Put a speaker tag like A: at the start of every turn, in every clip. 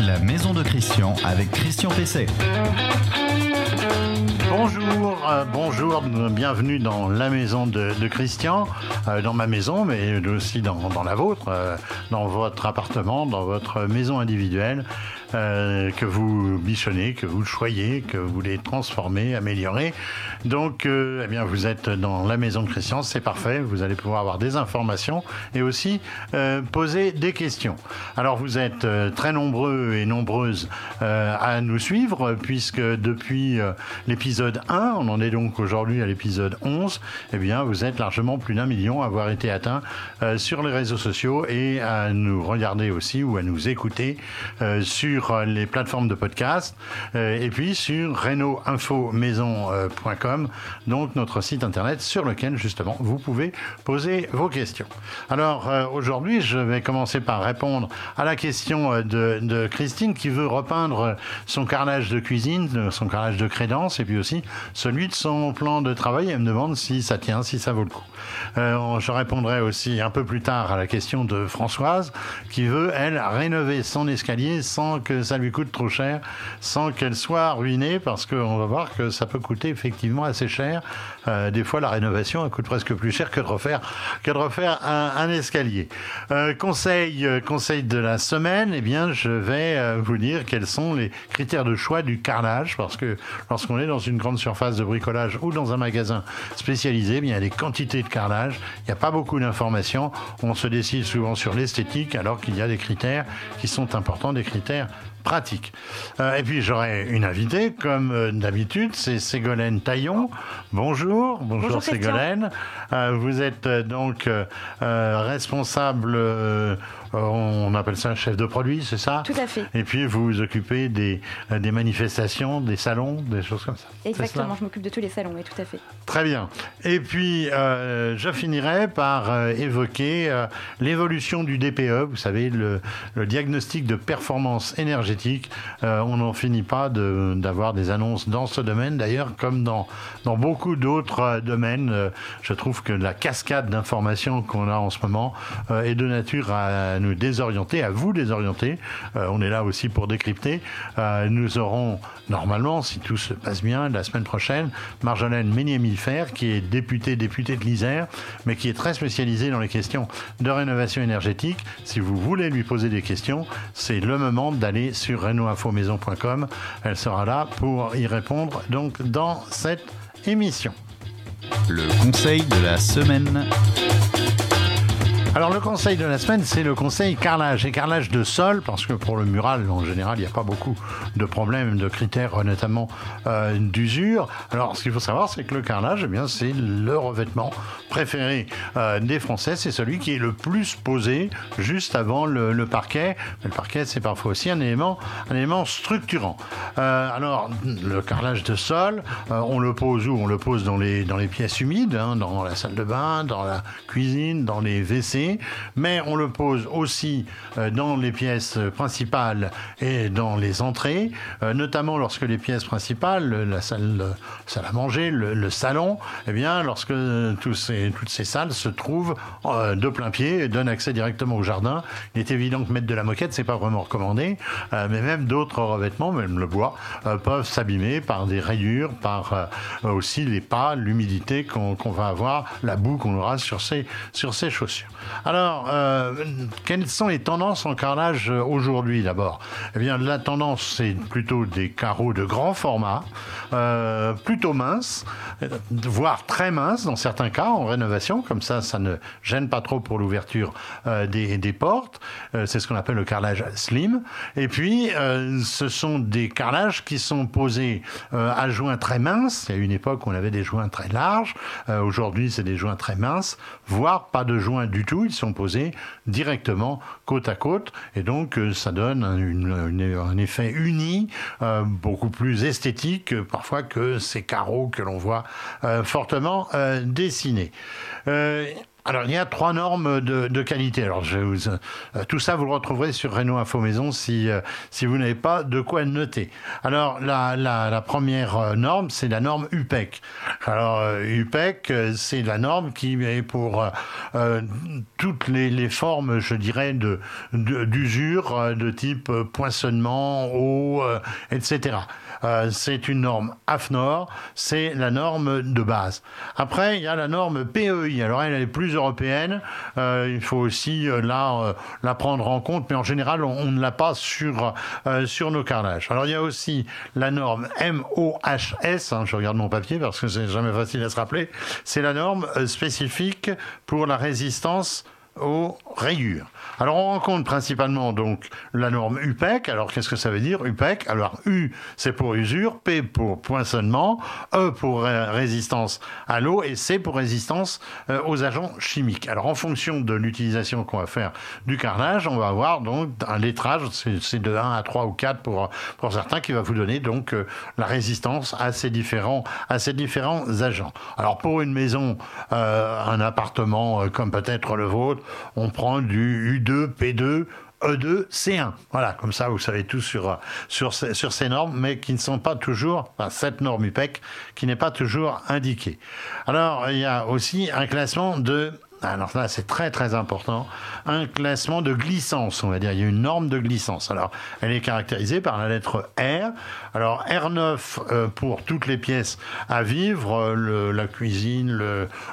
A: la maison de Christian avec Christian Pesset.
B: Bonjour, euh, bonjour, bienvenue dans la maison de, Christian, euh, dans ma maison, mais aussi dans, la vôtre, euh, dans votre appartement, dans votre maison individuelle. Que vous bichonnez, que vous choyez, que vous voulez transformer, améliorer. Donc, euh, eh bien, vous êtes dans la maison de Christian, c'est parfait. Vous allez pouvoir avoir des informations et aussi euh, poser des questions. Alors, vous êtes très nombreux et nombreuses à nous suivre, puisque depuis l'épisode 1, on en est donc aujourd'hui à l'épisode 11, eh bien, vous êtes largement plus d'un million à avoir été atteint sur les réseaux sociaux et à nous regarder aussi ou à nous écouter sur euh, les plateformes de podcast euh, et puis sur reno-info-maison.com, donc notre site internet sur lequel justement vous pouvez poser vos questions. Alors euh, aujourd'hui, je vais commencer par répondre à la question de, de, Christine qui veut repeindre son carrelage de cuisine, son carrelage de crédence et puis aussi celui de son plan de travail. Elle me demande si ça tient, si ça vaut le coup. je répondrai aussi un peu plus tard à la question de Françoise qui veut, elle, rénover son escalier sans que ça lui coûte trop cher sans qu'elle soit ruinée parce qu'on va voir que ça peut coûter effectivement assez cher. Euh, des fois, la rénovation coûte presque plus cher que de refaire, que de refaire un, escalier. Euh, conseil, euh, conseil de la semaine, eh bien, je vais vous dire quels sont les critères de choix du carrelage parce que lorsqu'on est dans une grande surface de bricolage ou dans un magasin spécialisé, eh il y a des quantités de carrelage, il n'y a pas beaucoup d'informations, on se décide souvent sur l'esthétique alors qu'il y a des critères qui sont importants, des critères pratique. Euh, et puis j'aurai une invitée, comme euh, d'habitude, c'est Ségolène Taillon. Bonjour, bonjour, Ségolène. Euh, vous êtes donc responsable on appelle ça un chef de produit, c'est ça
C: Tout à fait.
B: Et puis vous vous occupez des, euh, des manifestations, des salons, des choses comme ça.
C: Exactement, je m'occupe de tous les salons, oui, tout à fait.
B: Très bien. Et puis euh, je finirai par évoquer l'évolution du DPE, vous savez, le, diagnostic de performance énergétique. on n'en finit pas d'avoir des annonces dans ce domaine, d'ailleurs, comme dans, dans beaucoup d'autres domaines. je trouve que la cascade d'informations qu'on a en ce moment est de nature à nous désorienter, à vous désorienter. Euh, on est là aussi pour décrypter. Euh, nous aurons normalement, si tout se passe bien, la semaine prochaine, Marjolaine Ménier-Milfer, qui est députée, députée de l'Isère, mais qui est très spécialisée dans les questions de rénovation énergétique. Si vous voulez lui poser des questions, c'est le moment d'aller sur renoinfomaison.com. Elle sera là pour y répondre donc dans cette émission.
A: Le conseil de la semaine.
B: Alors le conseil de la semaine, c'est le conseil carrelage et carrelage de sol, parce que pour le mural, en général, il n'y a pas beaucoup de problèmes, de critères, notamment euh, d'usure. Alors ce qu'il faut savoir, c'est que le carrelage, eh bien, c'est le revêtement préféré euh, des Français. C'est celui qui est le plus posé juste avant le, parquet. le parquet, c'est parfois aussi un élément, un élément structurant. Euh, alors le carrelage de sol, on le pose où? On le pose dans les, dans les pièces humides, hein, dans la salle de bain, dans la cuisine, dans les WC mais on le pose aussi euh, dans les pièces principales et dans les entrées, euh, notamment lorsque les pièces principales, la salle, salle à manger, le, salon, eh bien, lorsque toutes ces salles se trouvent euh, de plein pied et donnent accès directement au jardin, il est évident que mettre de la moquette, c'est pas vraiment recommandé, mais même d'autres revêtements, même le bois, peuvent s'abîmer par des rayures, par aussi les pas, l'humidité qu'on va avoir, la boue qu'on aura sur ces, sur ces chaussures. Alors, euh, quelles sont les tendances en carrelage euh, aujourd'hui d'abord? Eh bien, la tendance, c'est plutôt des carreaux de grand format, euh, plutôt minces, voire très minces dans certains cas en rénovation, comme ça, ça ne gêne pas trop pour l'ouverture des, des, portes. c'est ce qu'on appelle le carrelage slim. Et puis, ce sont des carrelages qui sont posés à joints très minces. Il y a une époque où on avait des joints très larges. aujourd'hui, c'est des joints très minces, voire pas de joints du tout sont posés directement côte à côte et donc euh, ça donne un effet uni, euh, beaucoup plus esthétique parfois que ces carreaux que l'on voit euh, fortement dessinés. Alors, il y a trois normes de, qualité. Alors, euh, tout ça, vous le retrouverez sur Renault Info Maison si, euh, si vous n'avez pas de quoi noter. Alors, la, la, première euh, norme, c'est la norme UPEC. Alors, UPEC, c'est la norme qui est pour toutes les, formes, je dirais, d'usure de, type poinçonnement, eau, etc. c'est une norme AFNOR, c'est la norme de base. Après, il y a la norme PEI. Alors, elle est plus européenne. Euh, il faut aussi euh, là euh, la prendre en compte, mais en général, on, ne l'a pas sur, sur nos carrelages. Alors il y a aussi la norme MOHS, hein, je regarde mon papier parce que c'est jamais facile à se rappeler, c'est la norme spécifique pour la résistance aux rayures. Alors on rencontre principalement donc la norme UPEC. Alors qu'est-ce que ça veut dire UPEC Alors U c'est pour usure, P pour poinçonnement, E pour résistance à l'eau et C pour résistance euh, aux agents chimiques. Alors en fonction de l'utilisation qu'on va faire du carrelage, on va avoir donc un lettrage, c'est de 1 à 3 ou 4 pour, pour certains, qui va vous donner donc euh, la résistance à ces différents, à ces différents agents. Alors pour une maison, euh, un appartement comme peut-être le vôtre, on prend du U2, P2, E2, C1. Voilà, comme ça vous savez tout sur, sur, sur ces normes, mais qui ne sont pas toujours, enfin, cette norme UPEC, qui n'est pas toujours indiquée. Alors, il y a aussi un classement de alors là, c'est très très important, un classement de glissance, on va dire. Il y a une norme de glissance. Alors, elle est caractérisée par la lettre R. Alors, R9 euh, pour toutes les pièces à vivre, le, la cuisine,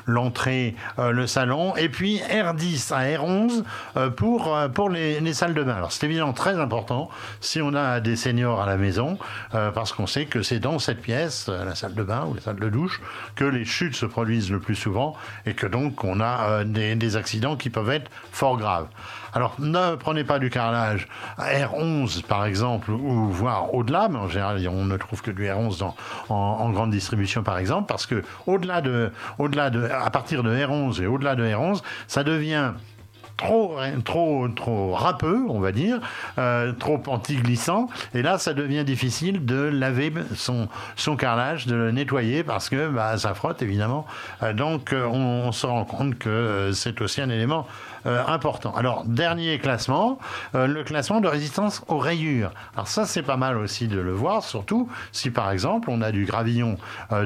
B: l'entrée, le, le, salon. Et puis R10 à R11 euh, pour, euh, pour les, les, salles de bain. Alors, c'est évidemment très important si on a des seniors à la maison, parce qu'on sait que c'est dans cette pièce, la salle de bain ou la salle de douche, que les chutes se produisent le plus souvent et que donc on a des, accidents qui peuvent être fort graves. Alors ne prenez pas du carrelage R11 par exemple, ou voire au-delà, mais en général on ne trouve que du R11 en, grande distribution par exemple, parce que au-delà de, au-delà de, à partir de R11 et au-delà de R11, ça devient trop, trop, trop râpeux, on va dire, euh, trop anti-glissant. Et là, ça devient difficile de laver son, son carrelage, de le nettoyer parce que bah, ça frotte évidemment. Euh, donc, euh, on, se rend compte que c'est aussi un élément important. Alors, dernier classement, le classement de résistance aux rayures. Alors ça, c'est pas mal aussi de le voir, surtout si par exemple on a du gravillon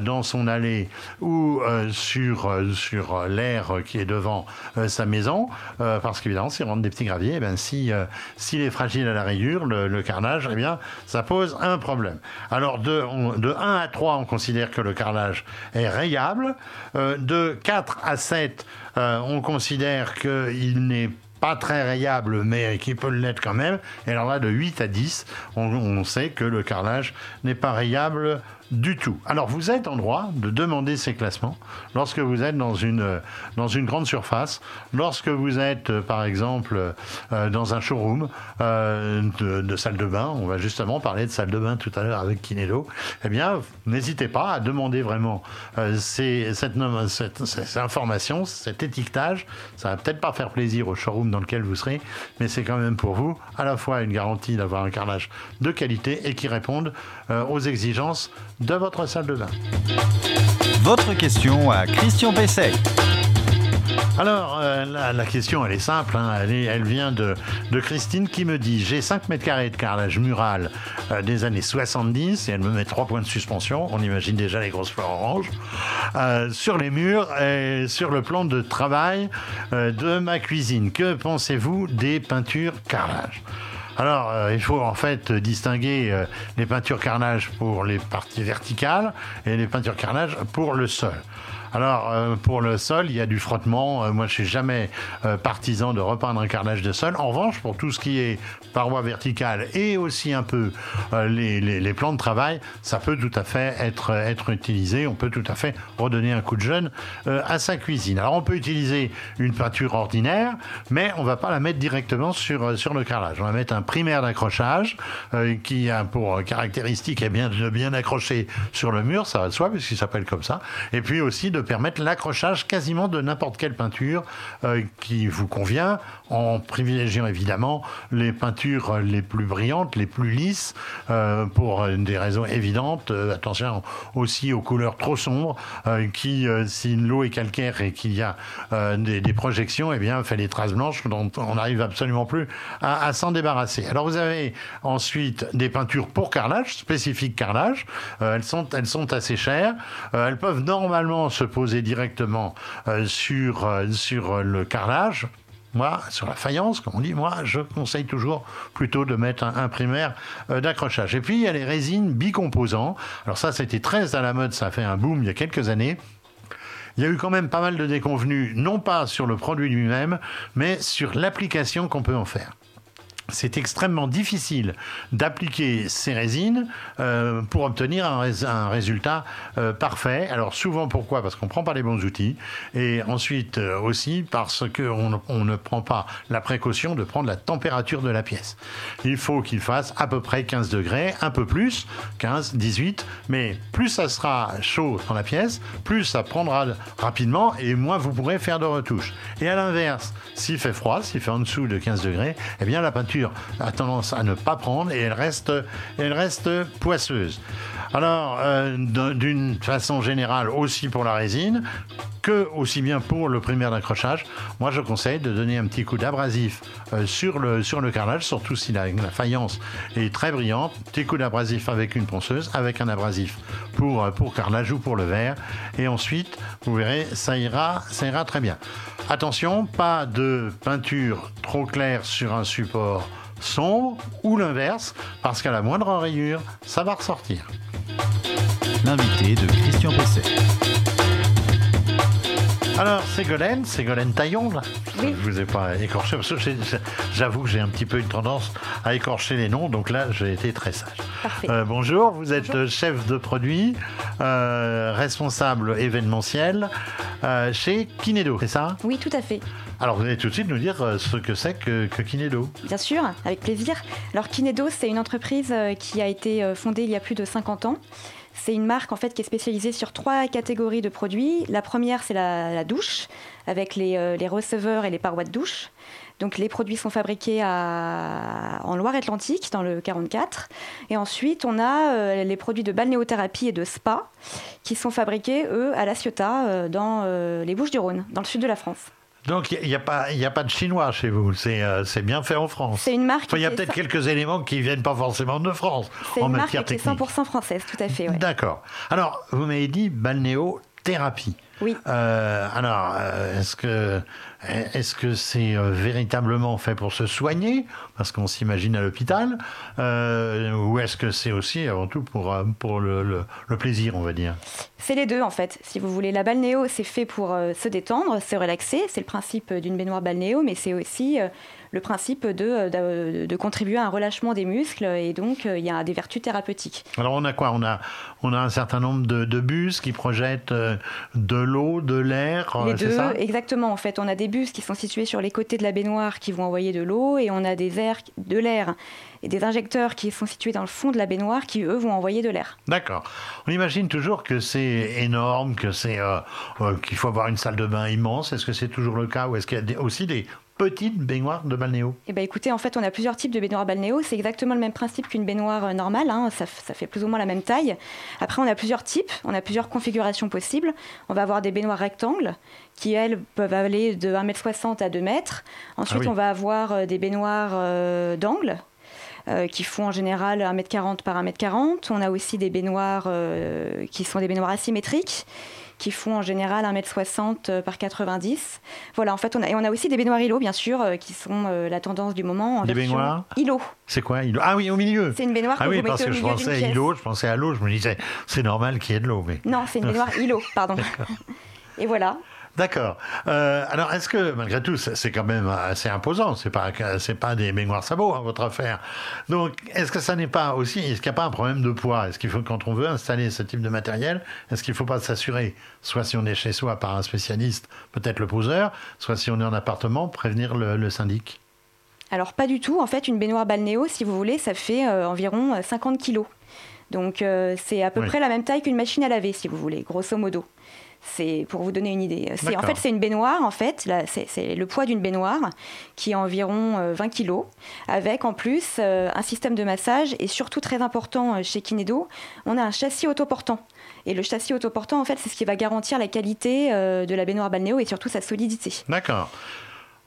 B: dans son allée ou sur, sur l'air qui est devant sa maison parce qu'évidemment, s'il rentre des petits graviers, eh ben, si, euh, s'il est fragile à la rayure, le, carrelage, eh bien, ça pose un problème. Alors, de, de 1 à 3, on considère que le carrelage est rayable. Euh, de 4 à 7, euh, on considère qu'il n'est pas très rayable, mais qui peut l'être quand même. Et alors là, de 8 à 10, on, on sait que le carrelage n'est pas rayable du tout. Alors vous êtes en droit de demander ces classements lorsque vous êtes dans une, dans une grande surface, lorsque vous êtes euh, par exemple euh, dans un showroom euh, de, salle de bain, on va justement parler de salle de bain tout à l'heure avec Kinedo, eh bien n'hésitez pas à demander vraiment ces, cette, information, cet étiquetage. Ça va peut-être pas faire plaisir au showroom dans lequel vous serez, mais c'est quand même pour vous à la fois une garantie d'avoir un carrelage de qualité et qui réponde aux exigences de votre salle de bain.
A: Votre question à Christian Pesset.
B: Alors, euh, la, question, elle est simple. Hein. elle, elle, vient de, de, Christine qui me dit J'ai 5 mètres carrés de carrelage mural euh, des années 70 et elle me met 3 points de suspension. On imagine déjà les grosses fleurs oranges. Euh, sur les murs et sur le plan de travail de ma cuisine. Que pensez-vous des peintures carrelage? Alors, euh, il faut en fait distinguer euh, les peintures carnage pour les parties verticales et les peintures carnage pour le sol. Alors, euh, pour le sol, il y a du frottement. Euh, moi, je suis jamais euh, partisan de repeindre un carrelage de sol. En revanche, pour tout ce qui est paroi verticale et aussi un peu les, les, plans de travail, ça peut tout à fait être, être utilisé. On peut tout à fait redonner un coup de jeune à sa cuisine. Alors, on peut utiliser une peinture ordinaire, mais on va pas la mettre directement sur, sur le carrelage. On va mettre un primaire d'accrochage qui a pour caractéristique eh bien, de bien accrocher sur le mur, ça va de soi, puisqu'il s'appelle comme ça. Et puis aussi de permettre l'accrochage quasiment de n'importe quelle peinture euh, qui vous convient, en privilégiant évidemment les peintures les plus brillantes, les plus lisses, euh, pour des raisons évidentes. Euh, attention aussi aux couleurs trop sombres, qui, si l'eau est calcaire et qu'il y a des, projections, eh bien, fait des traces blanches dont on n'arrive absolument plus à, s'en débarrasser. Alors vous avez ensuite des peintures pour carrelage, spécifiques carrelage. elles, sont, elles sont assez chères. elles peuvent normalement se poser directement sur, sur le carrelage moi, sur la faïence, comme on dit, moi, je conseille toujours plutôt de mettre un, euh, d'accrochage. Et puis, il y a les résines bicomposants. Alors ça, c'était très à la mode, ça a fait un boom il y a quelques années. Il y a eu quand même pas mal de déconvenus, non pas sur le produit lui-même, mais sur l'application qu'on peut en faire c'est extrêmement difficile d'appliquer ces résines euh, pour obtenir un, résultat euh, parfait. Alors souvent pourquoi? Parce qu'on ne prend pas les bons outils et ensuite euh, aussi parce qu'on on ne prend pas la précaution de prendre la température de la pièce. Il faut qu'il fasse à peu près 15 degrés, un peu plus, 15, 18, mais plus ça sera chaud dans la pièce, plus ça prendra rapidement et moins vous pourrez faire de retouches. Et à l'inverse, s'il fait froid, s'il fait en dessous de 15 degrés, eh bien la peinture a tendance à ne pas prendre et elle reste, elle reste poisseuse. Alors, euh, d'une façon générale, aussi pour la résine, que aussi bien pour le primaire d'accrochage, moi je conseille de donner un petit coup d'abrasif euh, sur, le, sur le carrelage, surtout si la, faïence est très brillante. Petit coup d'abrasif avec une ponceuse, avec un abrasif pour, euh, pour carrelage ou pour le verre. Et ensuite, vous verrez, ça ira, ça ira très bien. Attention, pas de peinture trop claire sur un support sombre ou l'inverse, parce qu'à la moindre rayure, ça va ressortir.
A: L'invité de Christian Pesset.
B: Alors, Ségolène, Ségolène Taillon, là.
C: Oui.
B: Je vous ai pas écorché, parce que j'avoue que j'ai un petit peu une tendance à écorcher les noms, donc là, j'ai été très sage.
C: Parfait.
B: Euh, bonjour, vous êtes chef de produit, euh, responsable événementiel euh, chez Kinedo, c'est ça?
C: Oui, tout à fait.
B: Alors, vous allez tout de suite nous dire ce que c'est que, que, Kinedo.
C: Bien sûr, avec plaisir. Alors, Kinedo, c'est une entreprise qui a été fondée il y a plus de 50 ans c'est une marque en fait qui est spécialisée sur trois catégories de produits. La première, c'est la, douche, avec euh, les, receveurs et les parois de douche. Donc les produits sont fabriqués en Loire-Atlantique, dans le 44. Et ensuite, on a euh, les produits de balnéothérapie et de spa, qui sont fabriqués, eux, à La Ciotat, euh, dans les Bouches-du-Rhône, dans le sud de la France.
B: Donc il n'y a, pas, a pas de chinois chez vous, euh, c'est bien fait en France.
C: C'est une marque.
B: Il y a peut-être quelques éléments qui ne viennent pas forcément de France en matière technique.
C: C'est une marque 100% française, tout à fait.
B: D'accord. Alors, vous m'avez dit balnéothérapie.
C: Oui.
B: Euh, alors, euh, est-ce que est-ce que c'est euh, véritablement fait pour se soigner, parce qu'on s'imagine à l'hôpital, ou est-ce que c'est aussi avant tout pour, pour le, plaisir, on va dire?
C: C'est les deux en fait. Si vous voulez, la balnéo, c'est fait pour se détendre, se relaxer. C'est le principe d'une baignoire balnéo, mais c'est aussi le principe de, de, contribuer à un relâchement des muscles et donc il y a des vertus thérapeutiques.
B: Alors on a quoi? On a, on a un certain nombre de, de bus qui projettent de l'eau, de l'air
C: Les deux, exactement. En fait, on a des bus qui sont situés sur les côtés de la baignoire qui vont envoyer de l'eau et on a des airs, de l'air et des injecteurs qui sont situés dans le fond de la baignoire qui, eux, vont envoyer de l'air.
B: D'accord. On imagine toujours que c'est énorme, que c'est euh, euh, qu'il faut avoir une salle de bain immense. Est-ce que c'est toujours le cas ou est-ce qu'il y a aussi des petite baignoire de balnéo
C: Eh ben écoutez, en fait, on a plusieurs types de baignoires balnéo. C'est exactement le même principe qu'une baignoire euh, normale. Hein. Ça, fait plus ou moins la même taille. Après, on a plusieurs types, on a plusieurs configurations possibles. On va avoir des baignoires rectangles qui, elles, peuvent aller de 1m60 à 2 m. Ensuite, ah on va avoir euh, des baignoires euh, d'angle. qui font en général 1m40 par 1m40. On a aussi des baignoires qui sont des baignoires asymétriques qui font en général 1m60 euh, par 90. Voilà, en fait, on a, et on a aussi des baignoires îlots, bien sûr, euh, qui sont euh, la tendance du moment.
B: En des baignoires
C: îlots.
B: C'est quoi îlot? Ah oui, au milieu.
C: C'est une baignoire
B: ah
C: oui,
B: parce que je pensais à îlot, je pensais à l'eau, je me disais, c'est normal qu'il y ait de l'eau. Mais...
C: Non, c'est une baignoire îlot, pardon. et voilà.
B: D'accord. Euh, alors, est-ce que, malgré tout, c'est quand même assez imposant C'est pas, c'est pas des mémoires sabots, hein, votre affaire. Donc, est-ce que ça n'est pas aussi, est-ce qu'il n'y a pas un problème de poids? Est-ce qu'il faut, quand on veut installer ce type de matériel, est-ce qu'il ne faut pas s'assurer, soit si on est chez soi par un spécialiste, peut-être le poseur, soit si on est en appartement, prévenir le, syndic?
C: Alors, pas du tout. En fait, une baignoire balnéo, si vous voulez, ça fait euh, environ 50 kilos. Donc, euh, c'est à peu près la même taille qu'une machine à laver, si vous voulez, grosso modo. C'est pour vous donner une idée. C'est en fait c'est une baignoire en fait. C'est le poids d'une baignoire qui est environ euh, 20 kg, avec en plus euh, un système de massage et surtout très important euh, chez Kinedo, on a un châssis autoportant. Et le châssis autoportant en fait c'est ce qui va garantir la qualité euh, de la baignoire balnéo et surtout sa solidité.
B: D'accord.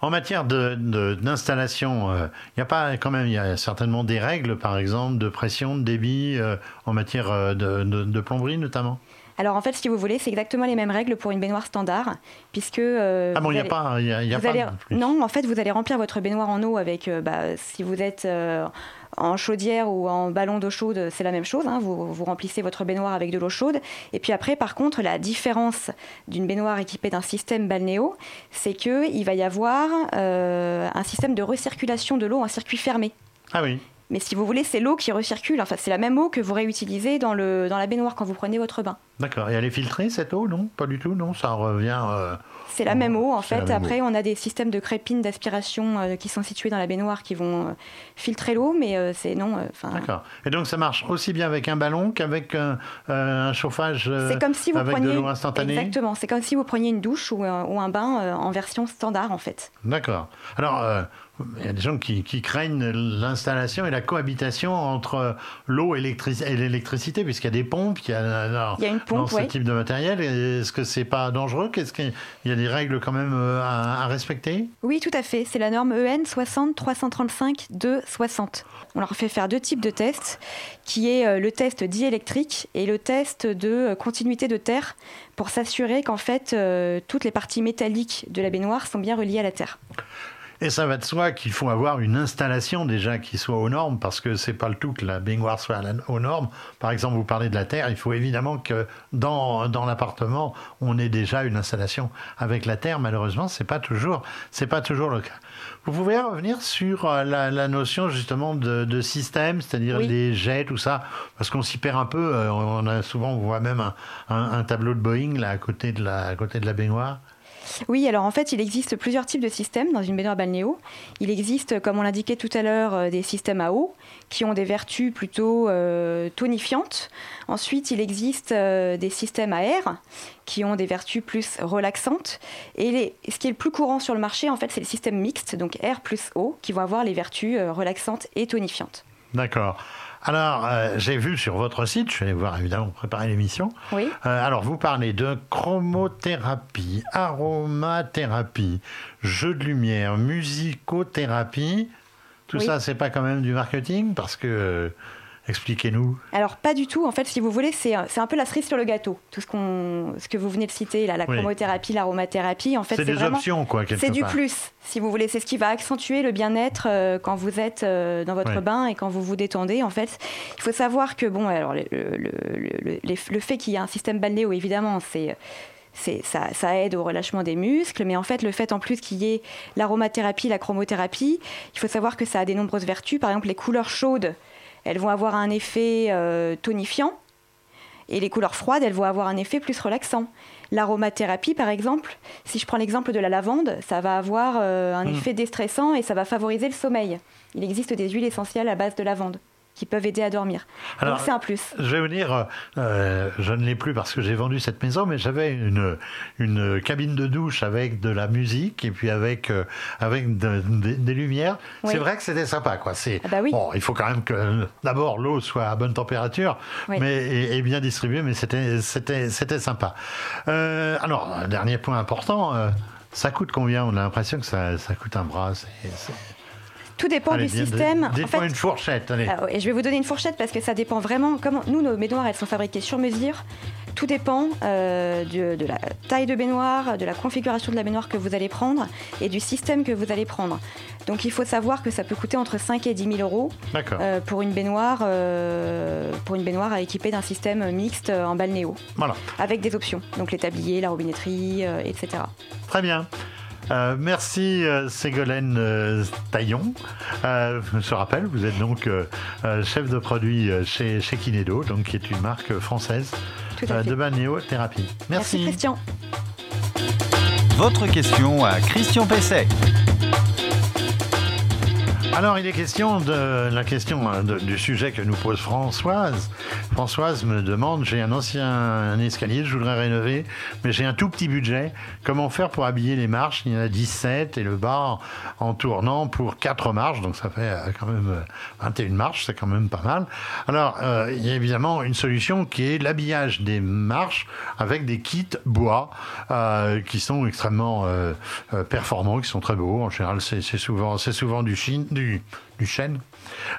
B: En matière de- de- d'installation, euh, il n'y a pas quand même, il y a certainement des règles, par exemple, de pression, de débit, euh, en matière euh, de, plomberie notamment?
C: Alors en fait, si vous voulez, c'est exactement les mêmes règles pour une baignoire standard, puisque euh,
B: Ah bon, il n'y a pas, il y a, y pas
C: allez-
B: plus.
C: non, en fait, vous allez remplir votre baignoire en eau avec, bah, si vous êtes en chaudière ou en ballon d'eau chaude, c'est la même chose. hein, vous, remplissez votre baignoire avec de l'eau chaude. Et puis après, par contre, la différence d'une baignoire équipée d'un système balnéo, c'est qu'il va y avoir euh, un système de recirculation de l'eau en circuit fermé.
B: Ah oui.
C: Mais si vous voulez, c'est l'eau qui recircule. Enfin, c'est la même eau que vous réutilisez dans, le, dans la baignoire quand vous prenez votre bain.
B: D'accord. Et elle est filtrée cette eau Non, pas du tout. Non, ça revient. euh,
C: C'est la même eau en fait. Après, on a des systèmes de crépines d'aspiration euh, qui sont situés dans la baignoire qui vont euh, filtrer l'eau, mais c'est non.
B: D'accord. Et donc ça marche aussi bien avec un ballon qu'avec un, chauffage
C: c'est comme si vous
B: avec
C: preniez
B: de l'eau instantanée?
C: exactement. C'est comme si vous preniez une douche ou, un- ou un bain en version standard en fait.
B: D'accord. Alors, il y a des gens qui, qui craignent l'installation et la cohabitation entre l'eau et l'électric- et l'électricité, puisqu'il y a des pompes, il y a, alors,
C: Il y a une
B: dans ce
C: ouais.
B: type de matériel. Est-ce que c'est pas dangereux? Qu'est-ce qu'il y a des règles quand même euh, à, à respecter?
C: Oui, tout à fait. C'est la norme EN 60 335 2 60. On leur fait faire deux types de tests, qui est euh, le test diélectrique et le test de euh, continuité de terre, pour s'assurer qu'en fait toutes les parties métalliques de la baignoire sont bien reliées à la terre.
B: Et ça va de soi qu'il faut avoir une installation déjà qui soit aux normes, parce que c'est pas le tout que la baignoire soit aux normes. Par exemple, vous parlez de la terre, il faut évidemment que dans, dans l'appartement, on ait déjà une installation avec la terre. Malheureusement, c'est pas toujours, c'est pas toujours le cas. Vous pouvez revenir sur euh, la, la notion justement de, de système, c'est-à-dire
C: Oui.
B: les jets, tout ça, parce qu'on s'y perd un peu. euh, On a souvent, on voit même un, un- un tableau de Boeing là à côté de la, à côté de la baignoire.
C: Oui, alors en fait, il existe plusieurs types de systèmes dans une baignoire balnéo. Il existe, comme on l'indiquait tout à l'heure, euh, des systèmes à eau qui ont des vertus plutôt euh, tonifiantes. Ensuite, il existe euh, des systèmes à air qui ont des vertus plus relaxantes. Et les- ce qui est le plus courant sur le marché, en fait, c'est le système mixte, donc air plus eau, qui vont avoir les vertus relaxantes et tonifiantes.
B: D'accord. Alors, euh, j'ai vu sur votre site, je allé voir évidemment préparer l'émission.
C: Oui.
B: Euh, alors, vous parlez de chromothérapie, aromathérapie, jeu de lumière, musicothérapie. Tout
C: Oui.
B: ça, c'est pas quand même du marketing Parce que. Expliquez-nous.
C: Alors pas du tout. En fait, si vous voulez, c'est un peu la cerise sur le gâteau. Tout ce qu'on, ce que vous venez de citer, là, la
B: Oui.
C: chromothérapie, l'aromathérapie, en fait,
B: c'est des
C: vraiment
B: options, quoi,
C: C'est du plus, si vous voulez. C'est ce qui va accentuer le bien-être euh, quand vous êtes euh, dans votre bain et quand vous vous détendez. En fait, il faut savoir que bon, alors le, le- le- le- les- le fait qu'il y ait un système balnéo, évidemment, c'est c'est- ça, ça aide au relâchement des muscles, mais en fait, le fait en plus qu'il y ait l'aromathérapie, la chromothérapie, il faut savoir que ça a des nombreuses vertus. Par exemple, les couleurs chaudes, elles vont avoir un effet euh, tonifiant, et les couleurs froides, elles vont avoir un effet plus relaxant. L'aromathérapie, par exemple, si je prends l'exemple de la lavande, ça va avoir euh, un
B: Mm.
C: effet déstressant et ça va favoriser le sommeil. Il existe des huiles essentielles à base de lavande qui peuvent aider à dormir.
B: Alors,
C: c'est un plus.
B: Je vais vous dire, euh, je ne l'ai plus parce que j'ai vendu cette maison, mais j'avais une, une cabine de douche avec de la musique et puis avec, euh, avec de- de- des lumières.
C: Oui.
B: C'est vrai que c'était sympa. Quoi. C'est,
C: Ah bah oui.
B: bon, il faut quand même que euh, d'abord l'eau soit à bonne température
C: Oui.
B: mais, et, et bien distribuée, mais c'était, c'était, c'était sympa. Euh, alors, dernier point important. ça coûte combien? On a l'impression que ça, ça coûte un bras. c'est- c'est-
C: Tout dépend
B: Allez,
C: du système. En
B: Dites-moi
C: fait,
B: une fourchette. Allez.
C: Ah, et je vais vous donner une fourchette parce que ça dépend vraiment. Nous, nos baignoires, elles sont fabriquées sur mesure. Tout dépend euh, de, de la taille de baignoire, de la configuration de la baignoire que vous allez prendre et du système que vous allez prendre. Donc il faut savoir que ça peut coûter entre 5 et 10 000 euros euh, pour une baignoire, euh, pour une baignoire à équiper d'un système mixte en balnéo,
B: Voilà.
C: avec des options. Donc les tabliers, la robinetterie, euh, etc.
B: Très bien. Euh, merci euh, Ségolène euh, Taillon. Euh, je rappelle, vous êtes donc chef de produit chez, chez Kinedo, donc qui est une marque française euh, de balnéothérapie.
C: Merci
B: Merci.
C: Christian.
A: Votre question à Christian Pesset.
B: Alors, il est question de la question hein, du sujet que nous pose Françoise. Françoise me demande j'ai un ancien escalier, je voudrais rénover, mais j'ai un tout petit budget. Comment faire pour habiller les marches? Il y en a 17 et le bar en tournant pour 4 marches, donc ça fait euh, quand même 21 euh, marches, c'est quand même pas mal. Alors, euh, il y a évidemment une solution qui est l'habillage des marches avec des kits bois qui sont extrêmement performants, qui sont très beaux. En général, c'est souvent, souvent du chine du chêne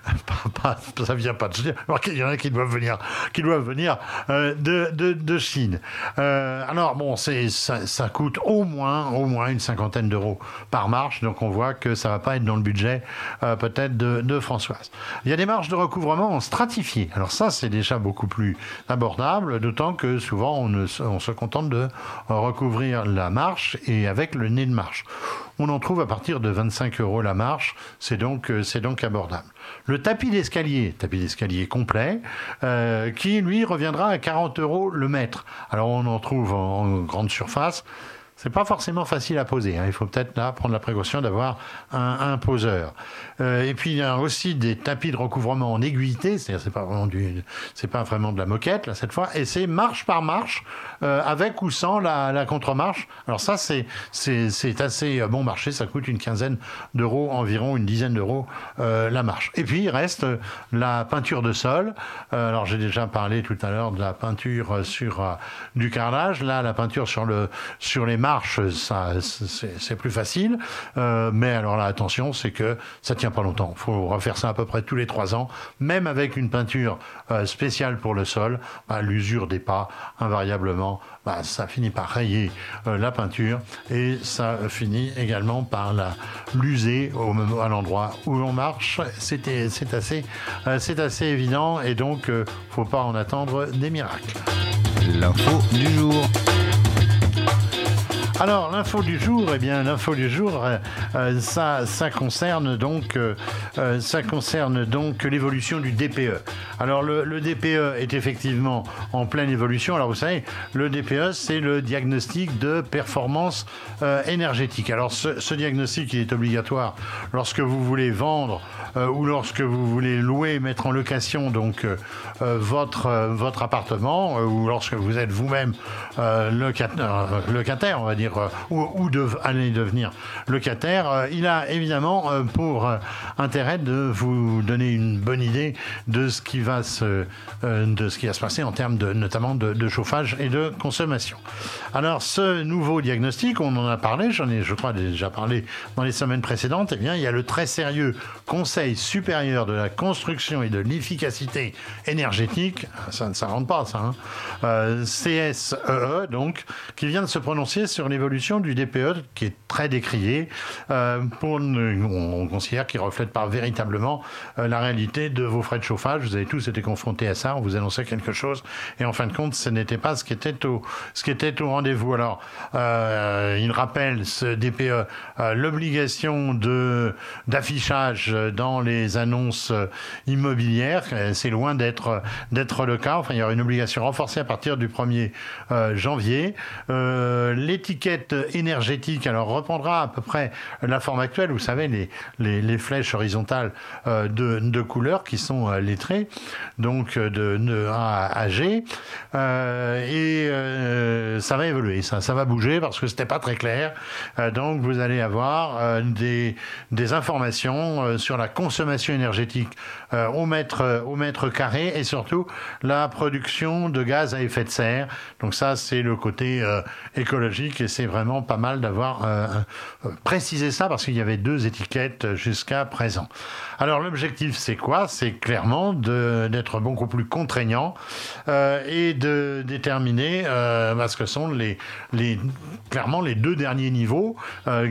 B: ça vient pas de Chine. il y en a qui doivent venir, qui doivent venir euh, de, de, Chine. Euh, alors bon, ça, coûte au moins, au moins une cinquantaine d'euros par marche. Donc on voit que ça va pas être dans le budget euh, peut-être de, de, Françoise. Il y a des marches de recouvrement stratifiées. Alors ça, c'est déjà beaucoup plus abordable, d'autant que souvent on, on se contente de recouvrir la marche et avec le nez de marche. On en trouve à partir de 25 euros la marche. C'est donc, c'est donc abordable. Le tapis d'escalier, tapis d'escalier complet, euh, qui lui reviendra à 40 euros le mètre. Alors on en trouve en grande surface. C'est pas forcément facile à poser. Hein. Il faut peut-être là prendre la précaution d'avoir un, poseur. Euh, et puis il y a aussi des tapis de recouvrement en aiguïté, c'est-à-dire c'est pas vraiment du, c'est pas vraiment de la moquette là cette fois, et c'est marche par marche euh, avec ou sans la, contre-marche. Alors ça c'est c'est assez bon marché, ça coûte une quinzaine d'euros environ, une dizaine d'euros euh, la marche. Et puis il reste la peinture de sol. alors j'ai déjà parlé tout à l'heure de la peinture sur du carrelage. Là la peinture sur le sur les marches ça, c'est plus facile. Euh, mais alors là, attention, c'est que ça tient pas longtemps. Faut refaire ça à peu près tous les trois ans. Même avec une peinture euh, spéciale pour le sol, bah, l'usure des pas, invariablement, bah, ça finit par rayer euh, la peinture et ça finit également par l'user à l'endroit où l'on marche. C'est assez, c'est assez évident et donc faut pas en attendre des miracles.
A: L'info du jour.
B: Alors l'info du jour, eh bien l'info du jour, euh, euh, ça, ça concerne donc, euh, ça concerne donc l'évolution du DPE. Alors le, DPE est effectivement en pleine évolution. Alors vous savez, le DPE c'est le diagnostic de performance énergétique. Alors ce, diagnostic il est obligatoire lorsque vous voulez vendre ou lorsque vous voulez louer, mettre en location donc votre votre appartement ou lorsque vous êtes vous-même locataire, on va dire euh, ou, de, aller devenir locataire, euh, il a évidemment euh, pour intérêt de vous donner une bonne idée de ce qui va se, de ce qui va se passer en termes de, notamment de, chauffage et de consommation. Alors, ce nouveau diagnostic, on en a parlé, j'en ai, je crois, déjà parlé dans les semaines précédentes, eh bien, il y a le très sérieux Conseil supérieur de la construction et de l'efficacité énergétique, ça ne s'invente pas, ça, hein, CSEE, e, donc, qui vient de se prononcer sur les l'évolution du DPE qui est très décrié, euh, pour on considère qu'il reflète pas véritablement euh, la réalité de vos frais de chauffage. Vous avez tous été confrontés à ça, on vous annonçait quelque chose, et en fin de compte, ce n'était pas ce qui était au, ce qui était au rendez-vous. Alors, euh, il rappelle ce DPE l'obligation de d'affichage dans les annonces immobilières. C'est loin d'être d'être le cas. Enfin, il y aura une obligation renforcée à partir du 1er janvier. L'étiquette énergétique, alors reprendra à peu près la forme actuelle, vous savez, les, les, flèches horizontales euh, de, de couleurs qui sont euh, lettrées, donc euh, de, A à G, et ça va évoluer, ça, ça va bouger parce que c'était pas très clair. donc vous allez avoir des, des informations sur la consommation énergétique au mètre au mètre carré et surtout la production de gaz à effet de serre. Donc ça c'est le côté écologique et c'est vraiment pas mal d'avoir euh, euh, précisé ça parce qu'il y avait deux étiquettes jusqu'à présent. Alors l'objectif c'est quoi? C'est clairement d'être beaucoup plus contraignant euh, et de déterminer euh, ce que sont les, les, clairement les deux derniers niveaux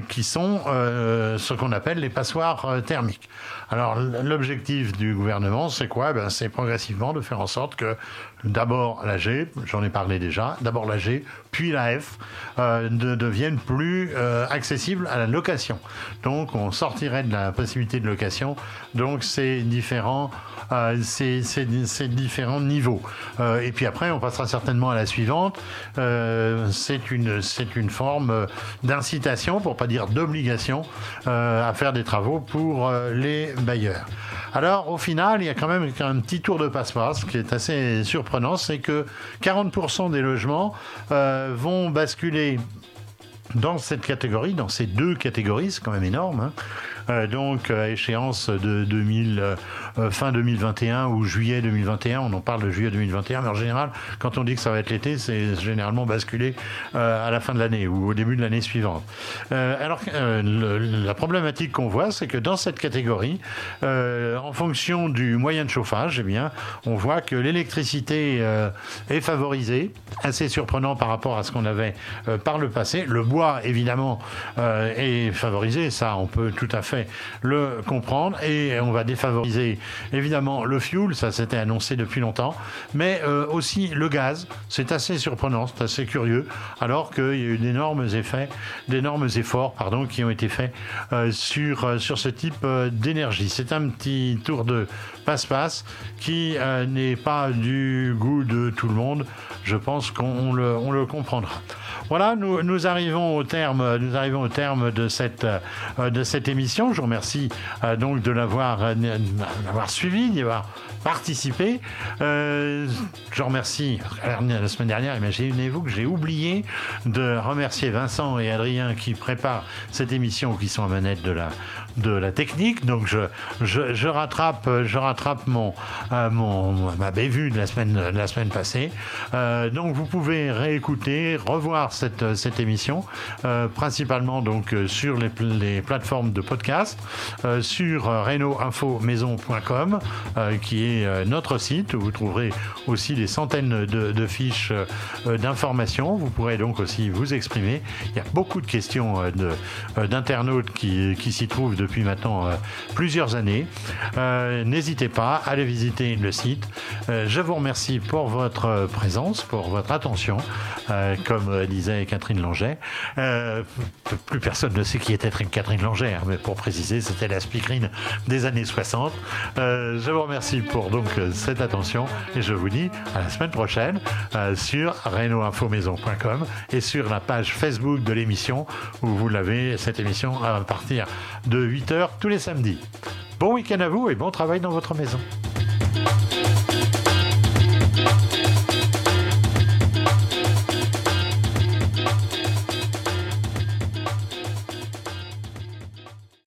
B: qui sont ce qu'on appelle les passoires thermiques. Alors l'objectif du gouvernement c'est quoi? Ben, C'est progressivement de faire en sorte que d'abord la G, j'en ai parlé déjà, d'abord la G, puis la F, euh, deviennent plus accessibles à la location. Donc on sortirait de la possibilité de location. Donc c'est différent ces, différents niveaux. et puis après, on passera certainement à la suivante. c'est une, une forme d'incitation, pour pas dire d'obligation, à faire des travaux pour les bailleurs. Alors, au final, il y a quand même un petit tour de passe-passe qui est assez surprenant, c'est que 40% des logements euh, vont basculer dans cette catégorie, dans ces deux catégories, c'est quand même énorme. Hein. Euh, donc à échéance de 2000, euh, fin 2021 ou juillet 2021, on en parle de juillet 2021, mais en général, quand on dit que ça va être l'été, c'est généralement basculé euh, à la fin de l'année ou au début de l'année suivante. alors la problématique qu'on voit, c'est que dans cette catégorie, en fonction du moyen de chauffage, eh bien, on voit que l'électricité est favorisée, assez surprenant par rapport à ce qu'on avait par le passé. Le bois, évidemment, est favorisé, ça on peut tout à fait le comprendre et on va défavoriser évidemment le fuel, ça s'était annoncé depuis longtemps, mais euh, aussi le gaz. C'est assez surprenant, c'est assez curieux, alors qu'il y a eu d'énormes effets, d'énormes efforts pardon, qui ont été faits euh, sur, euh, sur ce type d'énergie. C'est un petit tour de passe-passe qui n'est pas du goût de tout le monde. Je pense qu'on le, on le comprendra. Voilà, nous, nous, arrivons au terme, nous arrivons au terme de cette, de cette émission. Je vous remercie euh, donc de l'avoir euh, suivi, d'y avoir participé. Euh, je remercie, la semaine dernière, imaginez-vous que j'ai oublié de remercier Vincent et Adrien qui préparent cette émission, qui sont à manette de la, de la technique. Donc je, je, rattrape, je rattrape mon, mon, ma bévue de la semaine, de la semaine passée. donc vous pouvez réécouter, revoir cette, cette émission, principalement donc sur les, plateformes de podcast euh, sur euh, reno-info-maison.com euh, qui est notre site où vous trouverez aussi des centaines de, fiches d'informations. Vous pourrez donc aussi vous exprimer. Il y a beaucoup de questions d'internautes qui, qui s'y trouvent depuis maintenant plusieurs années. N'hésitez pas à aller visiter le site. je vous remercie pour votre présence, pour votre attention. comme disait Catherine Langer, plus personne ne sait qui était Catherine Langer, hein, mais pour préciser, c'était la speakerine des années 60. Euh, je vous remercie pour donc cette attention et je vous dis à la semaine prochaine euh, sur renoinfomaison.com et sur la page Facebook de l'émission où vous l'avez, cette émission à partir de 8h tous les samedis. Bon week-end à vous et bon travail dans votre maison.